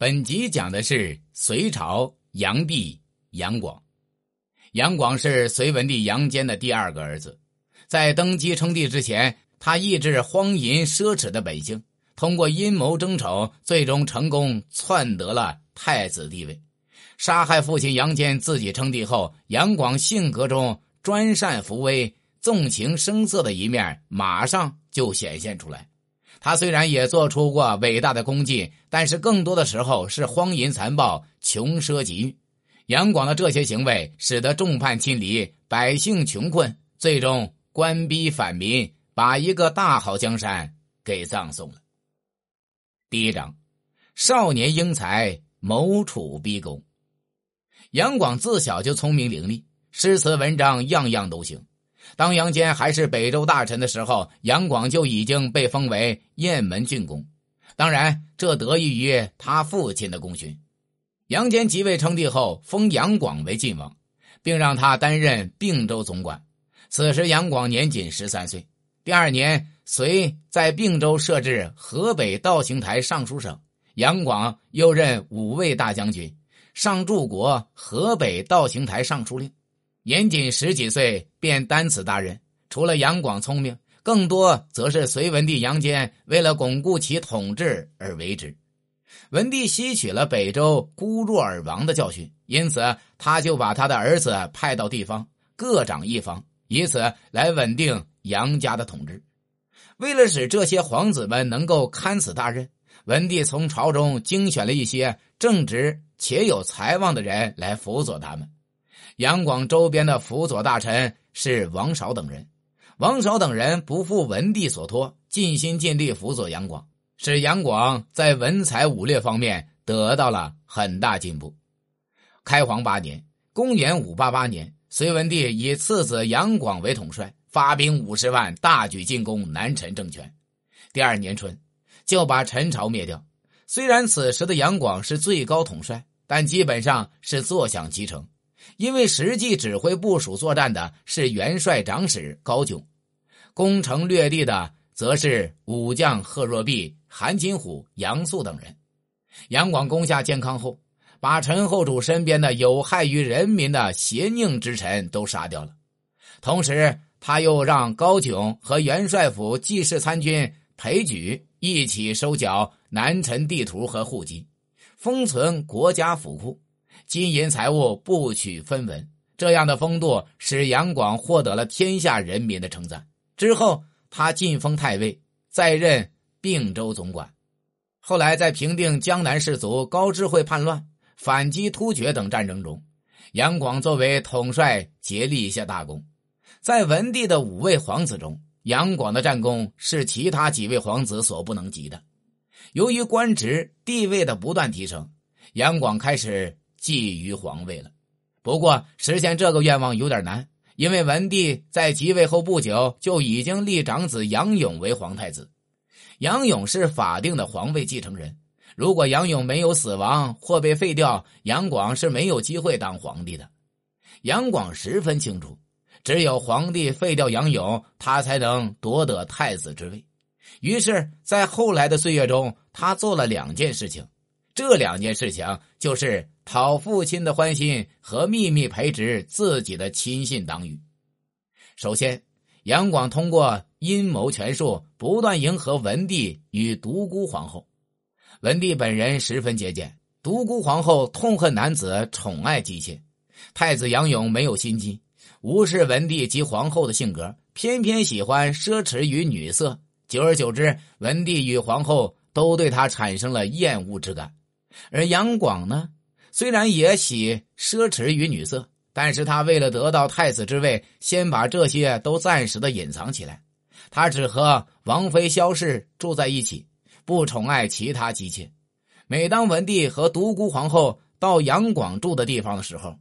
本集讲的是隋朝杨帝杨广。杨广是隋文帝杨坚的第二个儿子，在登基称帝之前，他抑制荒淫奢侈的本性，通过阴谋争宠，最终成功篡得了太子地位。杀害父亲杨坚，自己称帝后，杨广性格中专善扶危、纵情声色的一面马上就显现出来。他虽然也做出过伟大的功绩，但是更多的时候是荒淫残暴、穷奢极欲。杨广的这些行为使得众叛亲离，百姓穷困，最终官逼反民，把一个大好江山给葬送了。第一章：少年英才，谋处逼宫。杨广自小就聪明伶俐，诗词文章样样都行。当杨坚还是北周大臣的时候，杨广就已经被封为雁门郡公。当然，这得益于他父亲的功勋。杨坚即位称帝后，封杨广为晋王，并让他担任并州总管。此时，杨广年仅十三岁。第二年，隋在并州设置河北道行台尚书省，杨广又任五位大将军，上柱国河北道行台尚书令。年仅十几岁便担此大任，除了杨广聪明，更多则是隋文帝杨坚为了巩固其统治而为之。文帝吸取了北周孤弱而亡的教训，因此他就把他的儿子派到地方，各掌一方，以此来稳定杨家的统治。为了使这些皇子们能够堪此大任，文帝从朝中精选了一些正直且有才望的人来辅佐他们。杨广周边的辅佐大臣是王韶等人，王韶等人不负文帝所托，尽心尽力辅佐杨广，使杨广在文才武略方面得到了很大进步。开皇八年（公元588年），隋文帝以次子杨广为统帅，发兵五十万，大举进攻南陈政权。第二年春，就把陈朝灭掉。虽然此时的杨广是最高统帅，但基本上是坐享其成。因为实际指挥部署作战的是元帅长史高炯，攻城略地的则是武将贺若弼、韩金虎、杨素等人。杨广攻下建康后，把陈后主身边的有害于人民的邪佞之臣都杀掉了。同时，他又让高炯和元帅府记事参军裴举一起收缴南陈地图和户籍，封存国家府库。金银财物不取分文，这样的风度使杨广获得了天下人民的称赞。之后，他晋封太尉，再任并州总管。后来，在平定江南士族高智慧叛乱、反击突厥等战争中，杨广作为统帅竭立下大功。在文帝的五位皇子中，杨广的战功是其他几位皇子所不能及的。由于官职地位的不断提升，杨广开始。觊觎皇位了，不过实现这个愿望有点难，因为文帝在即位后不久就已经立长子杨勇为皇太子。杨勇是法定的皇位继承人，如果杨勇没有死亡或被废掉，杨广是没有机会当皇帝的。杨广十分清楚，只有皇帝废掉杨勇，他才能夺得太子之位。于是，在后来的岁月中，他做了两件事情，这两件事情就是。讨父亲的欢心和秘密培植自己的亲信党羽。首先，杨广通过阴谋权术，不断迎合文帝与独孤皇后。文帝本人十分节俭，独孤皇后痛恨男子宠爱姬妾。太子杨勇没有心机，无视文帝及皇后的性格，偏偏喜欢奢侈与女色。久而久之，文帝与皇后都对他产生了厌恶之感。而杨广呢？虽然也喜奢侈与女色，但是他为了得到太子之位，先把这些都暂时的隐藏起来。他只和王妃萧氏住在一起，不宠爱其他姬妾。每当文帝和独孤皇后到杨广住的地方的时候，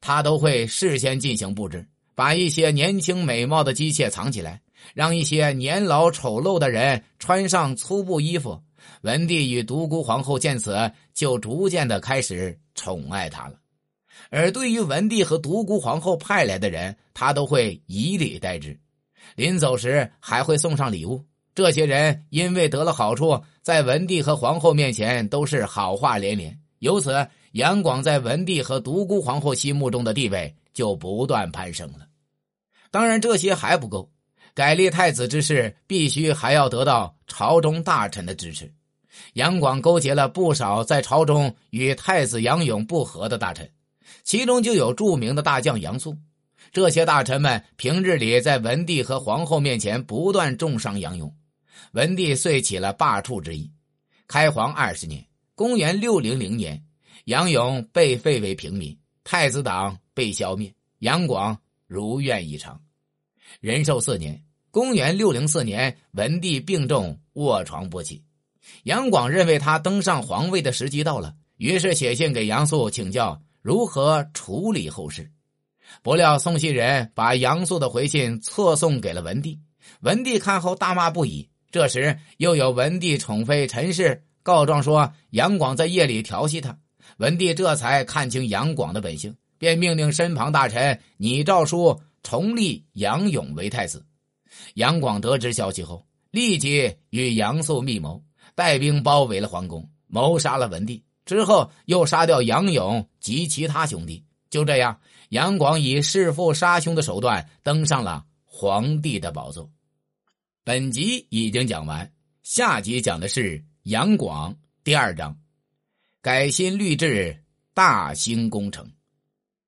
他都会事先进行布置，把一些年轻美貌的姬妾藏起来，让一些年老丑陋的人穿上粗布衣服。文帝与独孤皇后见此，就逐渐的开始宠爱他了。而对于文帝和独孤皇后派来的人，他都会以礼待之，临走时还会送上礼物。这些人因为得了好处，在文帝和皇后面前都是好话连连，由此杨广在文帝和独孤皇后心目中的地位就不断攀升了。当然，这些还不够，改立太子之事必须还要得到朝中大臣的支持。杨广勾结了不少在朝中与太子杨勇不和的大臣，其中就有著名的大将杨素。这些大臣们平日里在文帝和皇后面前不断重伤杨勇，文帝遂起了罢黜之意。开皇二十年（公元600年），杨勇被废为平民，太子党被消灭，杨广如愿以偿。仁寿四年（公元604年），文帝病重，卧床不起。杨广认为他登上皇位的时机到了，于是写信给杨素请教如何处理后事。不料送信人把杨素的回信错送给了文帝，文帝看后大骂不已。这时又有文帝宠妃陈氏告状说杨广在夜里调戏他，文帝这才看清杨广的本性，便命令身旁大臣拟诏书重立杨勇为太子。杨广得知消息后，立即与杨素密谋，带兵包围了皇宫，谋杀了文帝。之后又杀掉杨勇及其他兄弟。就这样。杨广以弑父杀兄的手段登上了皇帝的宝座。本集已经讲完，下集讲的是杨广第二章，改新律制，大兴工程。